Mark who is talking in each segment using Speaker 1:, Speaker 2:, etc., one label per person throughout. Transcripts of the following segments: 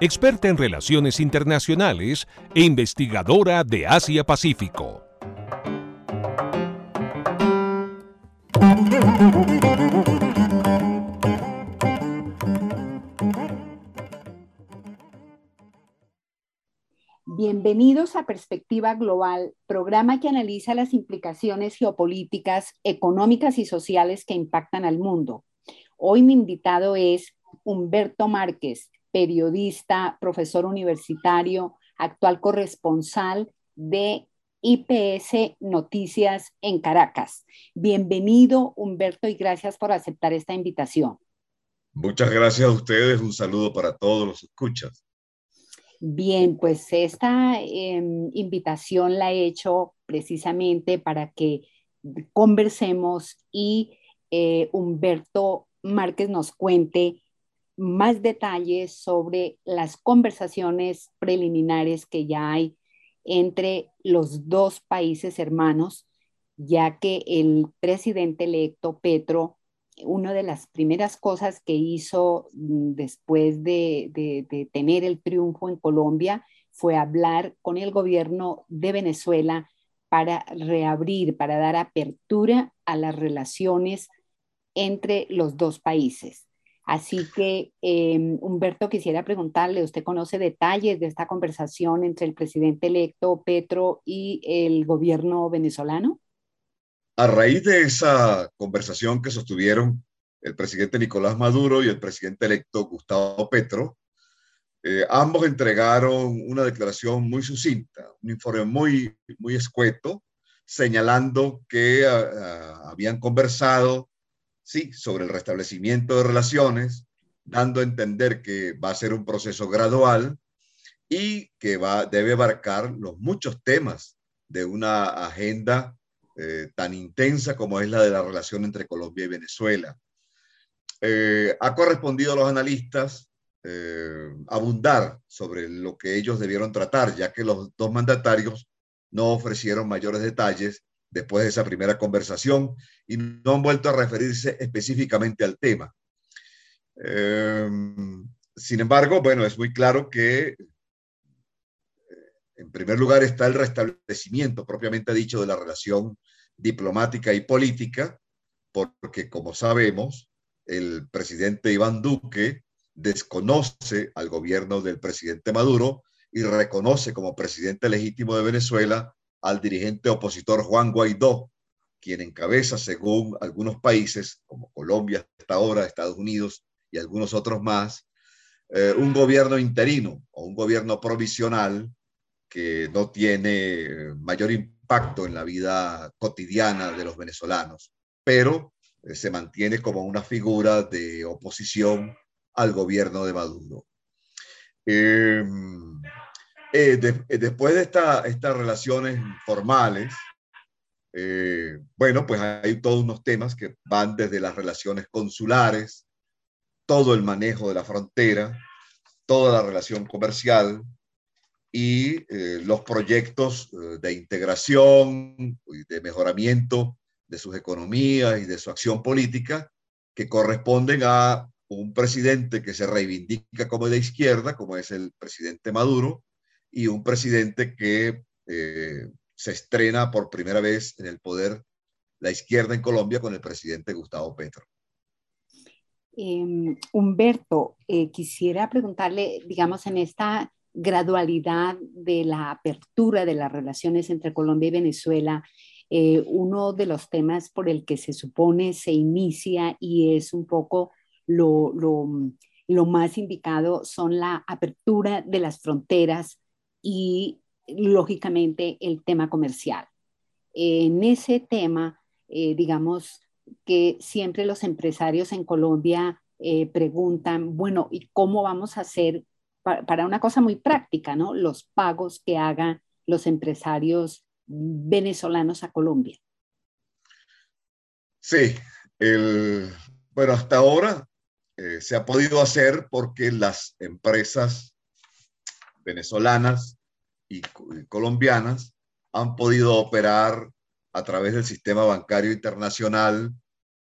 Speaker 1: experta en relaciones internacionales e investigadora de Asia-Pacífico.
Speaker 2: Bienvenidos a Perspectiva Global, programa que analiza las implicaciones geopolíticas, económicas y sociales que impactan al mundo. Hoy mi invitado es Humberto Márquez, periodista, profesor universitario, actual corresponsal de IPS Noticias en Caracas. Bienvenido, Humberto, y gracias por aceptar esta invitación.
Speaker 3: Muchas gracias a ustedes. Un saludo para todos los escuchas.
Speaker 2: Bien, pues esta em, invitación la he hecho precisamente para que conversemos y eh, Humberto Márquez nos cuente más detalles sobre las conversaciones preliminares que ya hay entre los dos países hermanos, ya que el presidente electo Petro una de las primeras cosas que hizo mm, después de, tener el triunfo en Colombia fue hablar con el gobierno de Venezuela para reabrir, para dar apertura a las relaciones entre los dos países. Así que, em, Humberto, quisiera preguntarle, ¿usted conoce detalles de esta conversación entre el presidente electo Petro y el gobierno venezolano?
Speaker 3: A raíz de esa conversación que sostuvieron el presidente Nicolás Maduro y el presidente electo Gustavo Petro, eh, ambos entregaron una declaración muy sucinta, un informe muy, muy escueto, señalando que ah, ah, habían conversado, sí, sobre el restablecimiento de relaciones, dando a entender que va a ser un proceso gradual y que va, debe abarcar los muchos temas de una agenda eh, tan intensa como es la de la relación entre Colombia y Venezuela. Eh, ha correspondido a los analistas eh, abundar sobre lo que ellos debieron tratar, ya que los dos mandatarios no ofrecieron mayores detalles después de esa primera conversación y no han vuelto a referirse específicamente al tema. sin embargo, bueno, es muy claro que en primer lugar está el restablecimiento propiamente dicho de la relación diplomática y política, porque como sabemos, el presidente Iván Duque desconoce al gobierno del presidente Maduro y reconoce como presidente legítimo de Venezuela al dirigente opositor Juan Guaidó, quien encabeza, según algunos países, como Colombia hasta ahora, Estados Unidos y algunos otros más, eh, un gobierno interino o un gobierno provisional que no tiene mayor impacto en la vida cotidiana de los venezolanos, pero eh, se mantiene como una figura de oposición al gobierno de Maduro. Eh, eh, después de estas relaciones formales, bueno, pues hay todos unos temas que van desde las relaciones consulares, todo el manejo de la frontera, toda la relación comercial, y eh, los proyectos eh, de integración y de mejoramiento de sus economías y de su acción política que corresponden a un presidente que se reivindica como de izquierda, como es el presidente Maduro, y un presidente que eh, se estrena por primera vez en el poder la izquierda en Colombia con el presidente Gustavo Petro.
Speaker 2: Em, Humberto, quisiera preguntarle, digamos, en esta gradualidad de la apertura de las relaciones entre Colombia y Venezuela, eh, uno de los temas por el que se supone se inicia y es un poco lo, lo, más indicado son la apertura de las fronteras y lógicamente el tema comercial. En ese tema, eh, digamos que siempre los empresarios en Colombia eh, preguntan, bueno, ¿y cómo vamos a hacer para una cosa muy práctica, ¿no? Los pagos que hagan los empresarios venezolanos a Colombia.
Speaker 3: Sí, el, bueno, hasta ahora eh, se ha podido hacer porque las empresas venezolanas y, colombianas han podido operar a través del sistema bancario internacional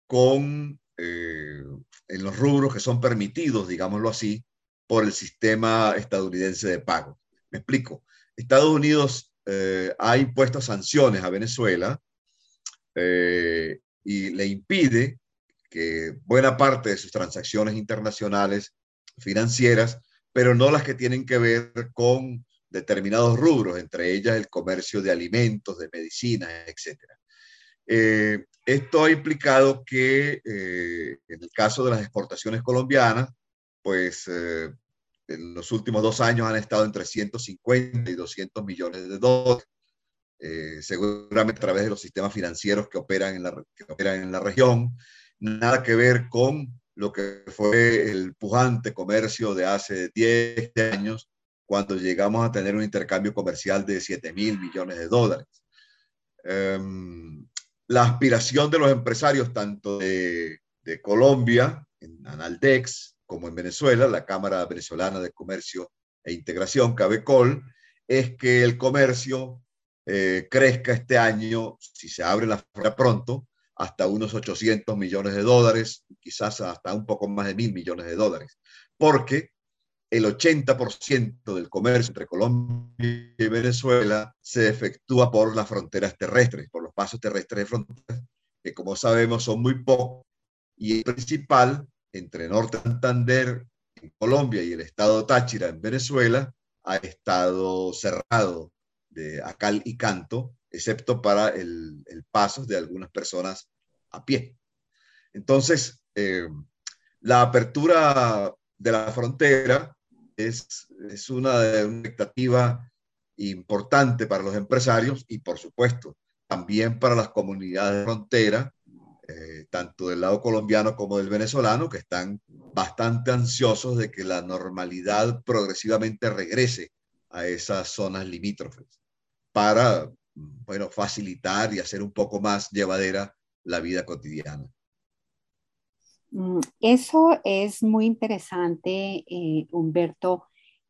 Speaker 3: con eh, en los rubros que son permitidos, digámoslo así, por el sistema estadounidense de pago. Me explico. Estados Unidos eh, ha impuesto sanciones a Venezuela eh, y le impide que buena parte de sus transacciones internacionales financieras, pero no las que tienen que ver con determinados rubros, entre ellas el comercio de alimentos, de medicinas, etc. Eh, esto ha implicado que en el caso de las exportaciones colombianas, pues en los últimos dos años han estado entre 150 y 200 millones de dólares, eh, seguramente a través de los sistemas financieros que operan en la región. Nada que ver con lo que fue el pujante comercio de hace 10 años, cuando llegamos a tener un intercambio comercial de 7 mil millones de dólares. Um, la aspiración de los empresarios, tanto de, de Colombia, en Analdex, como en Venezuela, la Cámara Venezolana de Comercio e Integración, CABECOL, es que el comercio eh, crezca este año, si se abre la frontera pronto, hasta unos 800 millones de dólares, quizás hasta un poco más de mil millones de dólares, porque el 80% del comercio entre Colombia y Venezuela se efectúa por las fronteras terrestres, por los pasos terrestres de fronteras, que como sabemos son muy pocos, y el principal entre Norte Santander en Colombia y el estado Táchira en Venezuela ha estado cerrado de a cal y canto, excepto para el, el paso de algunas personas a pie. Entonces, eh, la apertura de la frontera es, es una, una expectativa importante para los empresarios y, por supuesto, también para las comunidades de frontera eh, tanto del lado colombiano como del venezolano, que están bastante ansiosos de que la normalidad progresivamente regrese a esas zonas limítrofes para, bueno, facilitar y hacer un poco más llevadera la vida cotidiana.
Speaker 2: Mm, eso es muy interesante, eh, Humberto,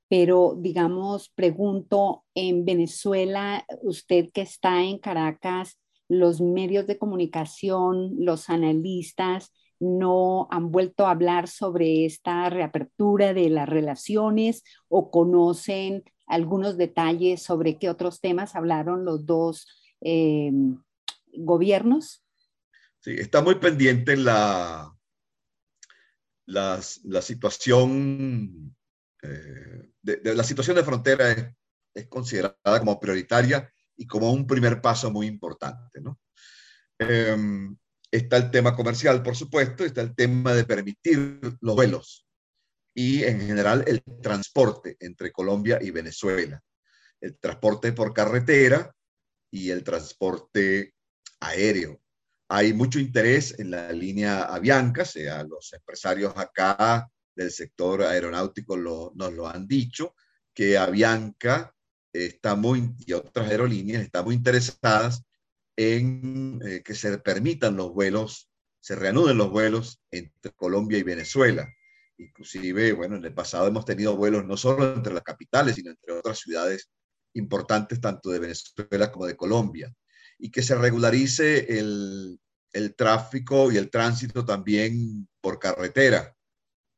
Speaker 2: pero digamos, pregunto, en Venezuela, usted que está en Caracas, los medios de comunicación, los analistas no han vuelto a hablar sobre esta reapertura de las relaciones o conocen algunos detalles sobre qué otros temas hablaron los dos eh, gobiernos?
Speaker 3: Sí, está muy pendiente la, la, situación eh, de, la situación de frontera es, es considerada como prioritaria y como un primer paso muy importante. ¿no? Em, está el tema comercial, por supuesto, está el tema de permitir los vuelos y en general el transporte entre Colombia y Venezuela. El transporte por carretera y el transporte aéreo. Hay mucho interés en la línea Avianca, sea los empresarios acá del sector aeronáutico nos lo han dicho, que Avianca está muy, y otras aerolíneas están muy interesadas en eh, que se permitan los vuelos, se reanuden los vuelos entre Colombia y Venezuela. Inclusive, bueno, en el pasado hemos tenido vuelos no solo entre las capitales, sino entre otras ciudades importantes, tanto de Venezuela como de Colombia. Y que se regularice el, el tráfico y el tránsito también por carretera,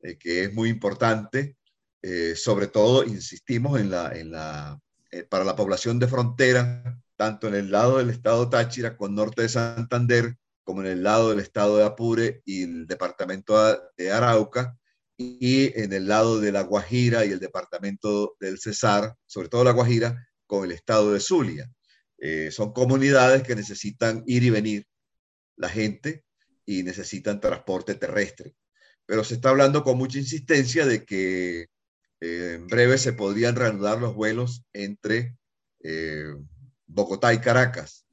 Speaker 3: eh, que es muy importante. Eh, sobre todo, insistimos en la, en la eh, para la población de frontera, tanto en el lado del estado Táchira con norte de Santander, como en el lado del estado de Apure y el departamento de Arauca, y en el lado de La Guajira y el departamento del Cesar, sobre todo La Guajira, con el estado de Zulia. Eh, son comunidades que necesitan ir y venir la gente y necesitan transporte terrestre. Pero se está hablando con mucha insistencia de que eh, en breve se podrían reanudar los vuelos entre eh, Bogotá y Caracas.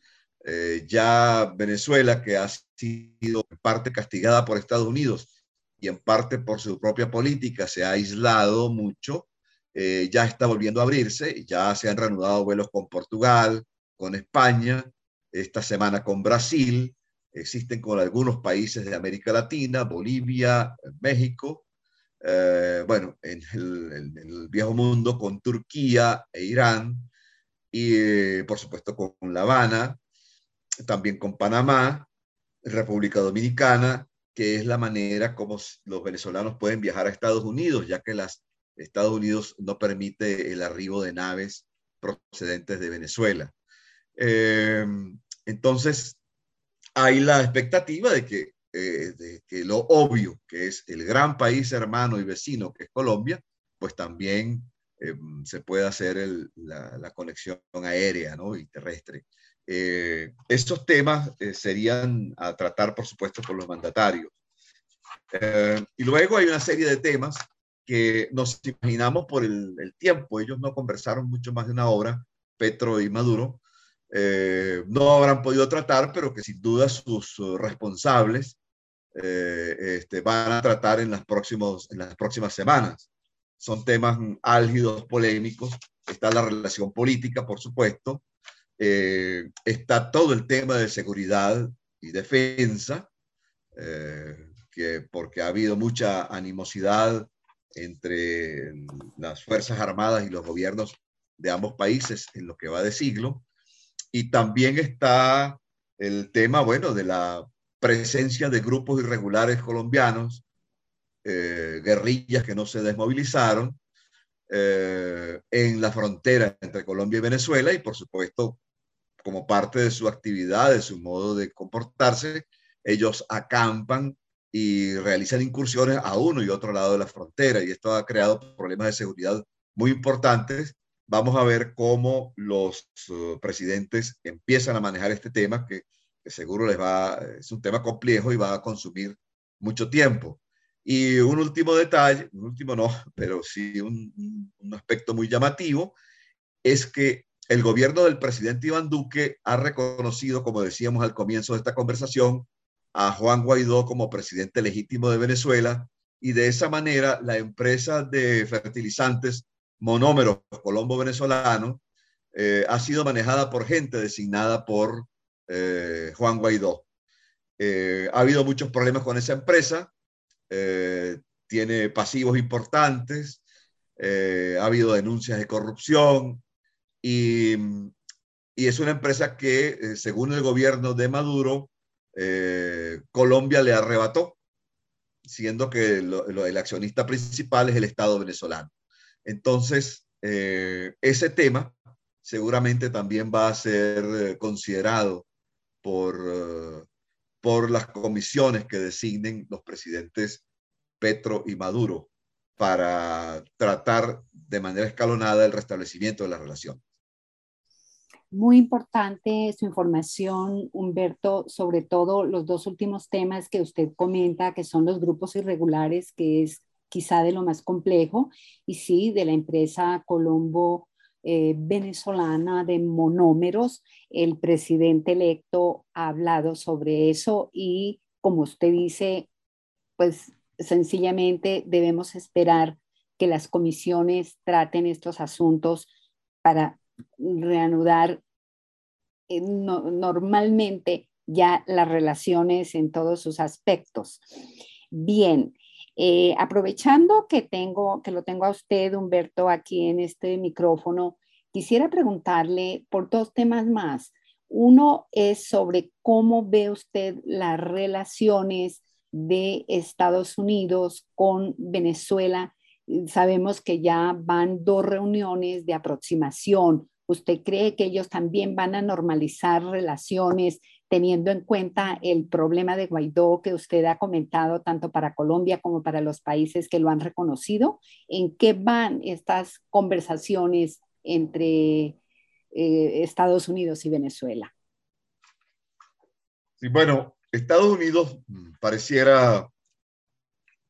Speaker 3: Ya Venezuela, que ha sido en parte castigada por Estados Unidos y en parte por su propia política, se ha aislado mucho, eh, ya está volviendo a abrirse, ya se han reanudado vuelos con Portugal, con España, esta semana con Brasil, existen con algunos países de América Latina, Bolivia, México, eh, bueno, en el, viejo mundo con Turquía e Irán, y eh, por supuesto con La Habana, también con Panamá, República Dominicana, que es la manera como los venezolanos pueden viajar a Estados Unidos, ya que Estados Unidos no permite el arribo de naves procedentes de Venezuela. Eh, entonces, hay la expectativa de que, eh, de que lo obvio, que es el gran país hermano y vecino que es Colombia, pues también eh, se pueda hacer la, conexión aérea ¿no? y terrestre. Estos temas serían a tratar, por supuesto, por los mandatarios. y luego hay una serie de temas que nos imaginamos por el, tiempo. Ellos no conversaron mucho más de una hora, Petro y Maduro. Eh, no habrán podido tratar, pero que sin duda sus responsables eh, este, van a tratar en las, próximos, en las próximas semanas. Son temas álgidos, polémicos. Está la relación política, por supuesto. Eh, está todo el tema de seguridad y defensa, que porque ha habido mucha animosidad entre las Fuerzas Armadas y los gobiernos de ambos países en lo que va de siglo. Y también está el tema, bueno, de la presencia de grupos irregulares colombianos, eh, guerrillas que no se desmovilizaron eh, en la frontera entre Colombia y Venezuela y por supuesto como parte de su actividad, de su modo de comportarse, ellos acampan y realizan incursiones a uno y otro lado de la frontera y esto ha creado problemas de seguridad muy importantes. Vamos a ver cómo los uh, presidentes empiezan a manejar este tema que, seguro les va, es un tema complejo y va a consumir mucho tiempo. Y un último detalle, un último no, pero sí un aspecto muy llamativo, es que el gobierno del presidente Iván Duque ha reconocido, como decíamos al comienzo de esta conversación, a Juan Guaidó como presidente legítimo de Venezuela y de esa manera la empresa de fertilizantes Monómeros Colombo Venezolano eh, ha sido manejada por gente designada por eh, Juan Guaidó. Eh, ha habido muchos problemas con esa empresa, tiene pasivos importantes, ha habido denuncias de corrupción y, es una empresa que, según el gobierno de Maduro, eh, Colombia le arrebató, siendo que el accionista principal es el Estado venezolano. Entonces, eh, ese tema seguramente también va a ser eh, considerado por, por las comisiones que designen los presidentes Petro y Maduro para tratar de manera escalonada el restablecimiento de la relación.
Speaker 2: Muy importante su información, Humberto, sobre todo los dos últimos temas que usted comenta, que son los grupos irregulares, que es quizá de lo más complejo, y sí, de la empresa Colombo eh, venezolana de monómeros. El presidente electo ha hablado sobre eso y, como usted dice, pues sencillamente debemos esperar que las comisiones traten estos asuntos para reanudar eh, normalmente ya las relaciones en todos sus aspectos. Bien, eh, aprovechando que tengo, que lo tengo a usted, Humberto, aquí en este micrófono, quisiera preguntarle por dos temas más. Uno es sobre cómo ve usted las relaciones de Estados Unidos con Venezuela. Sabemos que ya van dos reuniones de aproximación ¿Usted cree que ellos también van a normalizar relaciones teniendo en cuenta el problema de Guaidó que usted ha comentado tanto para Colombia como para los países que lo han reconocido? ¿En qué van estas conversaciones entre eh, Estados Unidos y Venezuela?
Speaker 3: Sí, bueno, Estados Unidos mm, pareciera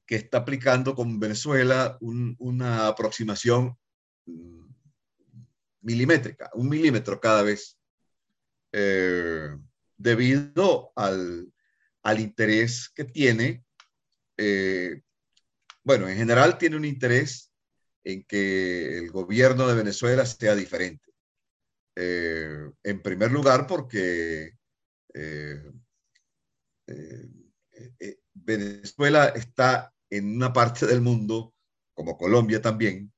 Speaker 3: que está aplicando con Venezuela una aproximación mm, milimétrica, un milímetro cada vez, eh, debido al, interés que tiene. Eh, bueno, en general tiene un interés en que el gobierno de Venezuela sea diferente. Eh, en primer lugar, porque Venezuela está en una parte del mundo, como Colombia también,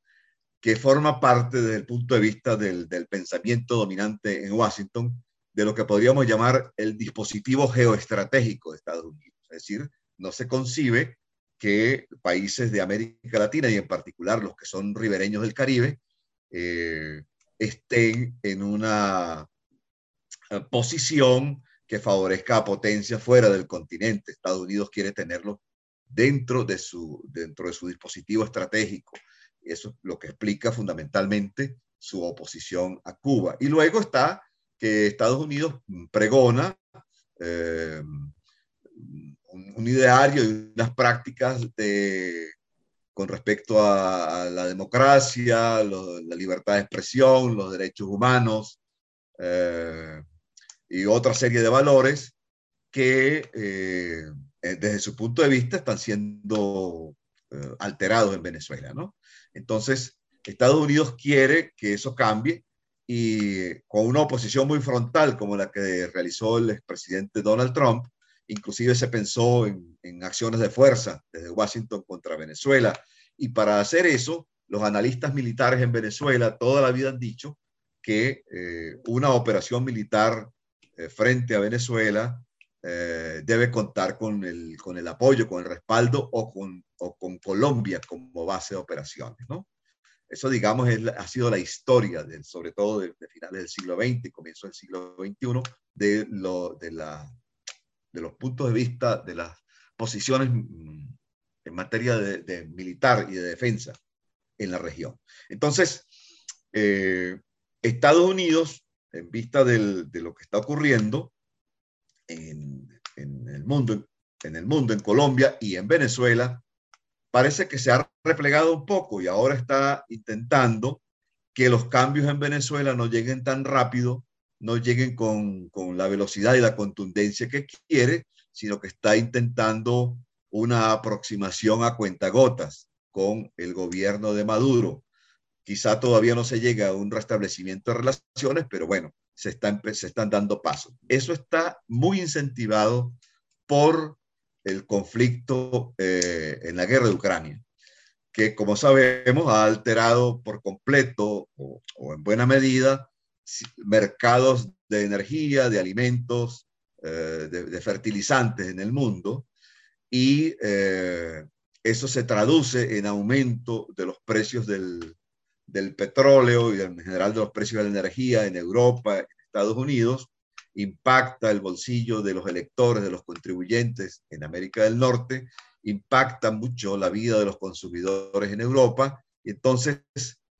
Speaker 3: que forma parte desde el punto de vista del, del pensamiento dominante en Washington de lo que podríamos llamar el dispositivo geoestratégico de Estados Unidos. Es decir, no se concibe que países de América Latina y en particular los que son ribereños del Caribe eh, estén en una eh, posición que favorezca a potencias fuera del continente. Estados Unidos quiere tenerlo dentro de su, dentro de su dispositivo estratégico. Eso es lo que explica fundamentalmente su oposición a Cuba. Y luego está que Estados Unidos pregona eh, un, ideario y unas prácticas con respecto a, la democracia, la libertad de expresión, los derechos humanos eh, y otra serie de valores que eh, desde su punto de vista están siendo eh, alterados en Venezuela. ¿no? Entonces, Estados Unidos quiere que eso cambie y con una oposición muy frontal como la que realizó el expresidente Donald Trump, inclusive se pensó en, acciones de fuerza desde Washington contra Venezuela. Y para hacer eso, los analistas militares en Venezuela toda la vida han dicho que eh, una operación militar eh, frente a Venezuela eh, debe contar con el, con el apoyo, con el respaldo o con, o con Colombia como base de operaciones. ¿no? Eso, digamos, ha sido la historia, de, sobre todo de, finales del siglo XX y comienzo del siglo XXI, de, lo, de, la, de los puntos de vista, de las posiciones mm, en materia de, militar y de defensa en la región. Entonces, eh, Estados Unidos, en vista de lo que está ocurriendo en, el mundo, en el mundo, en Colombia y en Venezuela, parece que se ha replegado un poco y ahora está intentando que los cambios en Venezuela no lleguen tan rápido, no lleguen con, con la velocidad y la contundencia que quiere, sino que está intentando una aproximación a cuentagotas con el gobierno de Maduro. Quizá todavía no se llega a un restablecimiento de relaciones, pero bueno, se, están, se están dando pasos. Eso está muy incentivado por el conflicto eh, en la guerra de Ucrania, que como sabemos ha alterado por completo o, en buena medida mercados de energía, de alimentos, eh, de, fertilizantes en el mundo y eh, eso se traduce en aumento de los precios del, del petróleo y en general de los precios de la energía en Europa, Estados Unidos, impacta el bolsillo de los electores, de los contribuyentes en América del Norte, impacta mucho la vida de los consumidores en Europa. Y entonces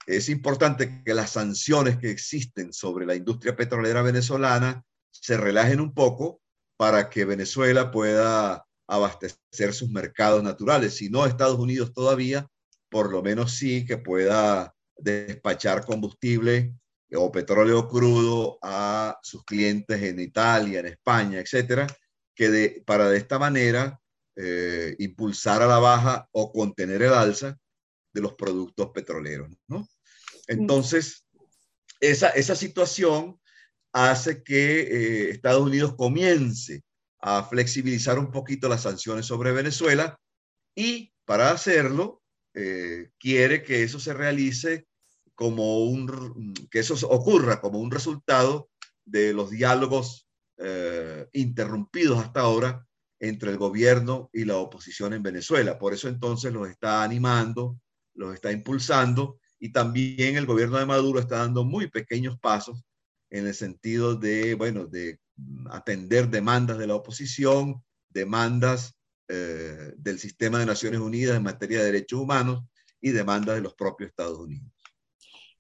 Speaker 3: es importante que las sanciones que existen sobre la industria petrolera venezolana se relajen un poco para que Venezuela pueda abastecer sus mercados naturales. Si no Estados Unidos todavía, por lo menos sí que pueda despachar combustible o petróleo crudo a sus clientes en Italia, en España, etcétera, que para de esta manera eh, impulsar a la baja o contener el alza de los productos petroleros. ¿no? Entonces, esa, esa situación hace que eh, Estados Unidos comience a flexibilizar un poquito las sanciones sobre Venezuela y para hacerlo eh, quiere que eso se realice como un, que eso ocurra como un resultado de los diálogos eh, interrumpidos hasta ahora entre el gobierno y la oposición en Venezuela. Por eso entonces los está animando, los está impulsando y también el gobierno de Maduro está dando muy pequeños pasos en el sentido de, bueno, de atender demandas de la oposición, demandas eh, del sistema de Naciones Unidas en materia de derechos humanos y demandas de los propios Estados Unidos.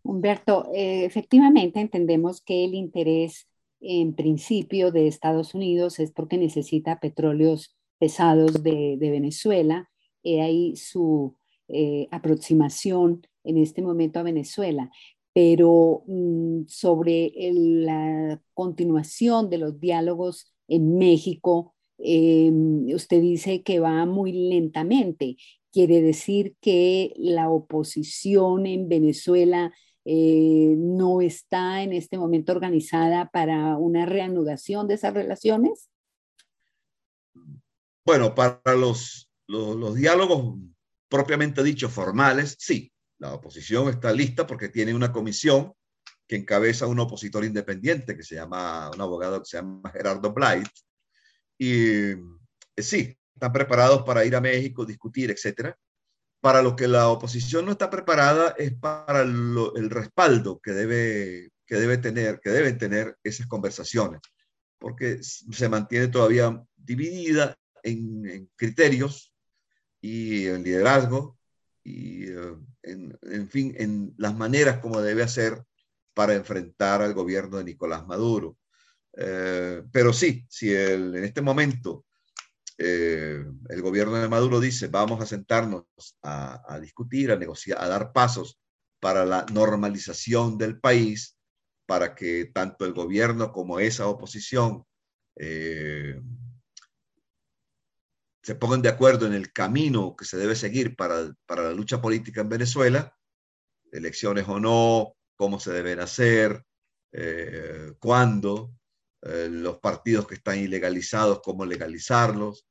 Speaker 2: Humberto, eh, efectivamente entendemos que el interés en principio de Estados Unidos es porque necesita petróleos pesados de, Venezuela. He ahí su eh, aproximación en este momento a Venezuela. Pero mm, sobre la continuación de los diálogos en México, em, usted dice que va muy lentamente. quiere decir que la oposición en Venezuela eh, no está en este momento organizada para una reanudación de esas relaciones?
Speaker 3: Bueno, para los, los, diálogos propiamente dichos formales, sí, la oposición está lista porque tiene una comisión que encabeza un opositor independiente que se llama, un abogado que se llama Gerardo Blight. Y eh, sí, están preparados para ir a México, discutir, etcétera. Para lo que la oposición no está preparada es para el respaldo que debe, que debe tener, que deben tener esas conversaciones, porque se mantiene todavía dividida en, criterios y en liderazgo y eh, en, fin, en las maneras como debe hacer para enfrentar al gobierno de Nicolás Maduro. Eh, pero sí, si en este momento eh, el gobierno de Maduro dice, vamos a sentarnos a, discutir, a negociar, a dar pasos para la normalización del país, para que tanto el gobierno como esa oposición eh, se pongan de acuerdo en el camino que se debe seguir para, para la lucha política en Venezuela, elecciones o no, cómo se deben hacer, eh, cuándo, eh, los partidos que están ilegalizados, cómo legalizarlos,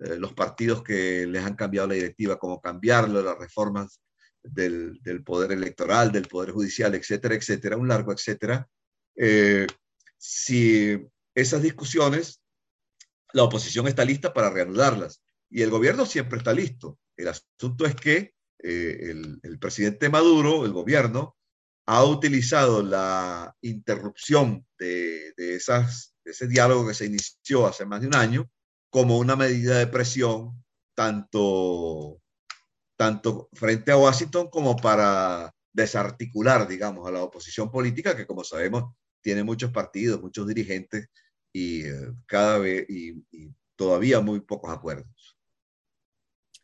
Speaker 3: eh, los partidos que les han cambiado la directiva, cómo cambiarlo, las reformas del, poder electoral, del poder judicial, etcétera, etcétera, un largo etcétera. Eh, si esas discusiones, la oposición está lista para reanudarlas y el gobierno siempre está listo. El asunto es que el, el presidente Maduro, el gobierno, ha utilizado la interrupción de, esas, ese diálogo que se inició hace más de un año como una medida de presión tanto, tanto frente a Washington como para desarticular, digamos, a la oposición política que, como sabemos, tiene muchos partidos, muchos dirigentes y eh, cada vez y, todavía muy pocos acuerdos.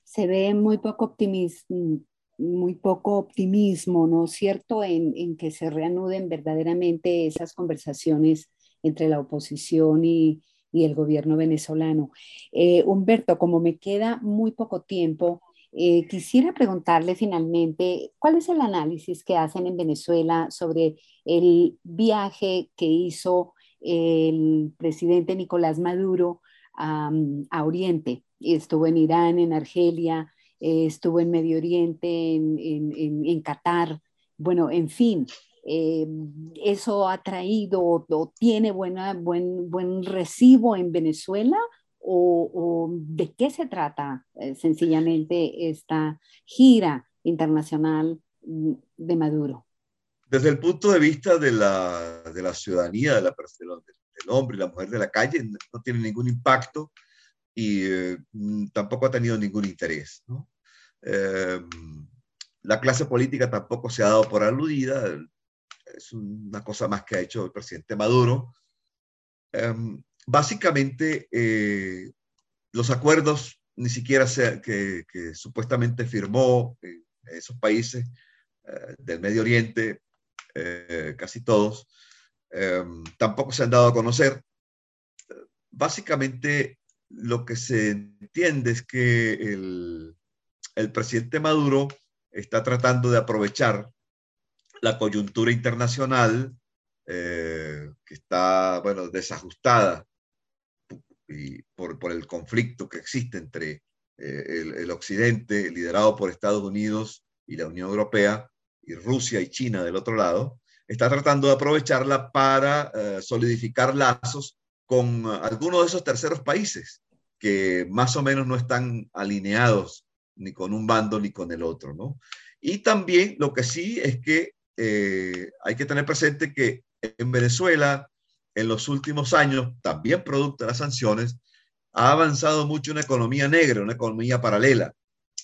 Speaker 2: Se ve muy poco optimismo, muy poco optimismo, ¿no es cierto?, en, que se reanuden verdaderamente esas conversaciones entre la oposición y, el gobierno venezolano. Eh, Humberto, como me queda muy poco tiempo, eh, quisiera preguntarle finalmente, ¿cuál es el análisis que hacen en Venezuela sobre el viaje que hizo el presidente Nicolás Maduro a, a Oriente? Estuvo en Irán, en Argelia, eh, estuvo en Medio Oriente, en, en, en, Qatar, bueno, en fin, eh, eso ha traído o, tiene buena, buen, buen recibo en Venezuela o, de qué se trata eh, sencillamente esta gira internacional de Maduro.
Speaker 3: Desde el punto de vista de la, de la ciudadanía, de la, del hombre y la mujer de la calle, no tiene ningún impacto y mm, tampoco ha tenido ningún interés. Em, la clase política tampoco se ha dado por aludida, es una cosa más que ha hecho el presidente Maduro. Em, básicamente, eh, los acuerdos ni siquiera que, supuestamente firmó en esos países eh, del Medio Oriente, eh, casi todos, tampoco se han dado a conocer. Básicamente, lo que se entiende es que el, el presidente Maduro está tratando de aprovechar la coyuntura internacional eh, que está, bueno, desajustada y por, el conflicto que existe entre eh, el, Occidente, liderado por Estados Unidos y la Unión Europea, y Rusia y China del otro lado, está tratando de aprovecharla para eh, solidificar lazos con algunos de esos terceros países que más o menos no están alineados ni con un bando ni con el otro, ¿no? Y también lo que sí es que eh, hay que tener presente que en Venezuela, en los últimos años, también producto de las sanciones, ha avanzado mucho una economía negra, una economía paralela.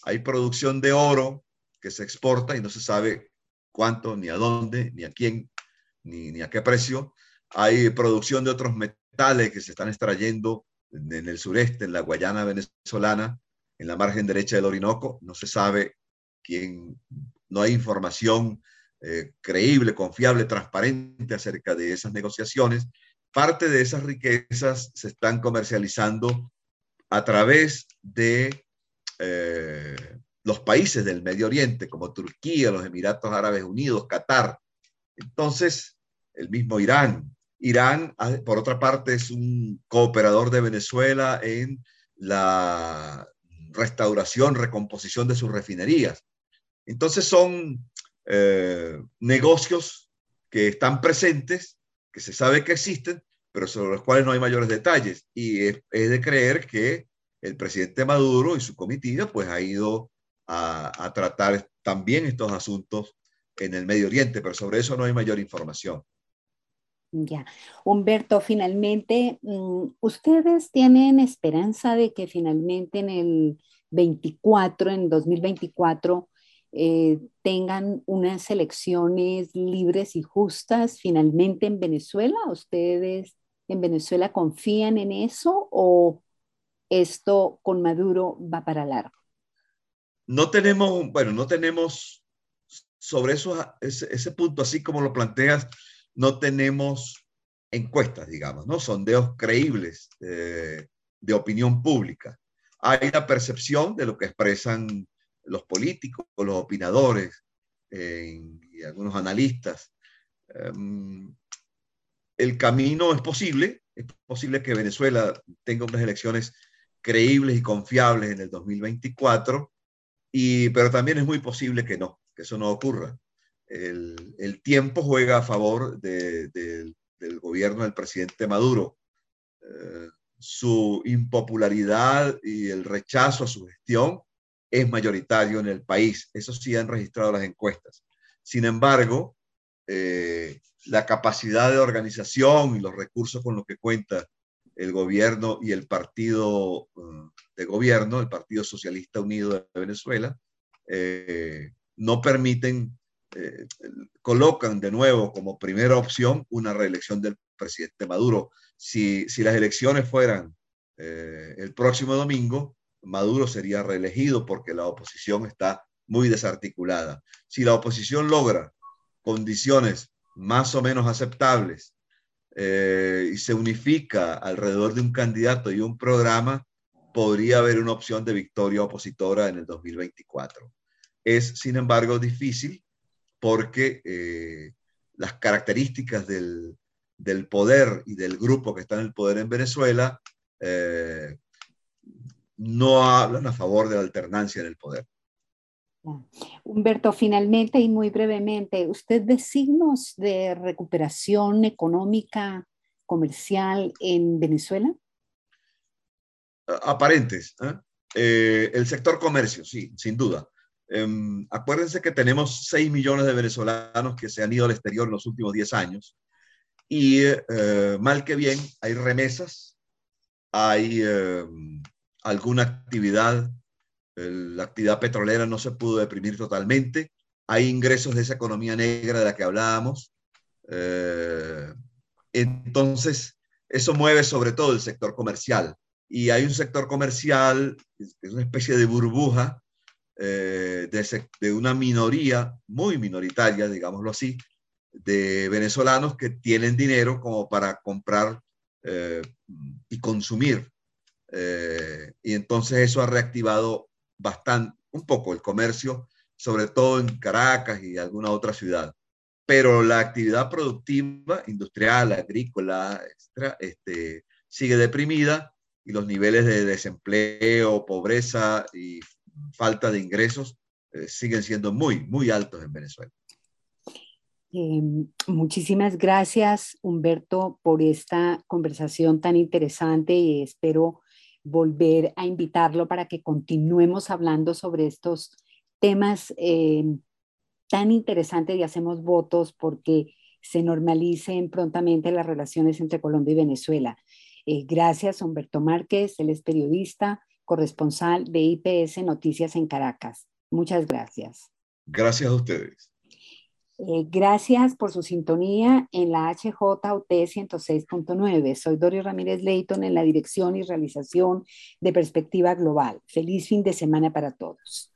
Speaker 3: Hay producción de oro que se exporta y no se sabe cuánto, ni a dónde, ni a quién, ni, ni a qué precio. Hay producción de otros metales que se están extrayendo en el sureste, en la Guayana venezolana, en la margen derecha del Orinoco. No se sabe quién, no hay información eh, creíble, confiable, transparente acerca de esas negociaciones. Parte de esas riquezas se están comercializando a través de, eh, los países del Medio Oriente, como Turquía, los Emiratos Árabes Unidos, Qatar. Entonces, el mismo Irán. Irán, ah, por otra parte, es un cooperador de Venezuela en la restauración, recomposición de sus refinerías. Entonces son eh, negocios que están presentes, que se sabe que existen, pero sobre los cuales no hay mayores detalles. Y es, de creer que el presidente Maduro y su comitiva pues ha ido a, tratar también estos asuntos en el Medio Oriente, pero sobre eso no hay mayor información.
Speaker 2: Ya. Humberto, finalmente, mm, ¿ustedes tienen esperanza de que finalmente en el 24, en 2024, eh, tengan unas elecciones libres y justas finalmente en Venezuela? ¿Ustedes en Venezuela confían en eso o esto con Maduro va para largo?
Speaker 3: No tenemos, bueno, no tenemos sobre eso, ese, punto, así como lo planteas, no tenemos encuestas, digamos, ¿no? Sondeos creíbles eh, de opinión pública. Hay la percepción de lo que expresan los políticos, los opinadores eh, y algunos analistas. Em, el camino es posible, es posible que Venezuela tenga unas elecciones creíbles y confiables en el 2024, y, pero también es muy posible que no, que eso no ocurra. El, tiempo juega a favor del gobierno del presidente Maduro. Eh, su impopularidad y el rechazo a su gestión es mayoritario en el país. Eso sí han registrado las encuestas. Sin embargo, eh, la capacidad de organización y los recursos con los que cuenta el gobierno y el partido uh, de gobierno, el Partido Socialista Unido de Venezuela, eh, no permiten, eh, colocan de nuevo como primera opción una reelección del presidente Maduro. Si, si las elecciones fueran el próximo domingo, Maduro sería reelegido porque la oposición está muy desarticulada. Si la oposición logra condiciones más o menos aceptables eh, y se unifica alrededor de un candidato y un programa, podría haber una opción de victoria opositora en el 2024. Es, sin embargo, difícil porque eh, las características del, del, poder y del grupo que está en el poder en Venezuela eh, no hablan a favor de la alternancia en el poder.
Speaker 2: Humberto, finalmente y muy brevemente, ¿usted ve signos de recuperación económica, comercial en Venezuela?
Speaker 3: Aparentes. ¿eh? Eh, el sector comercio, sí, sin duda. Em, acuérdense que tenemos 6 millones de venezolanos que se han ido al exterior en los últimos 10 años y eh, mal que bien hay remesas, hay em, alguna actividad, la actividad petrolera no se pudo deprimir totalmente, hay ingresos de esa economía negra de la que hablábamos. Eh, entonces, eso mueve sobre todo el sector comercial. Y hay un sector comercial, es una especie de burbuja eh, de, una minoría, muy minoritaria, digámoslo así, de venezolanos que tienen dinero como para comprar eh, y consumir eh, y entonces eso ha reactivado bastante, un poco el comercio, sobre todo en Caracas y alguna otra ciudad. Pero la actividad productiva, industrial, agrícola, este, sigue deprimida y los niveles de desempleo, pobreza y falta de ingresos eh, siguen siendo muy, muy altos en Venezuela.
Speaker 2: Eh, muchísimas gracias, Humberto, por esta conversación tan interesante y espero volver a invitarlo para que continuemos hablando sobre estos temas eh, tan interesantes y hacemos votos porque se normalicen prontamente las relaciones entre Colombia y Venezuela. Gracias, Humberto Márquez, él es periodista, corresponsal de IPS Noticias en Caracas. Muchas gracias.
Speaker 3: Gracias a ustedes.
Speaker 2: Eh, gracias por su sintonía en la HJUT 106.9. Soy Doris Ramírez Leighton en la dirección y realización de Perspectiva Global. Feliz fin de semana para todos.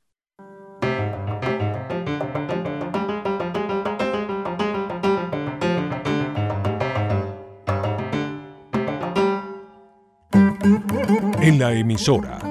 Speaker 1: En la emisora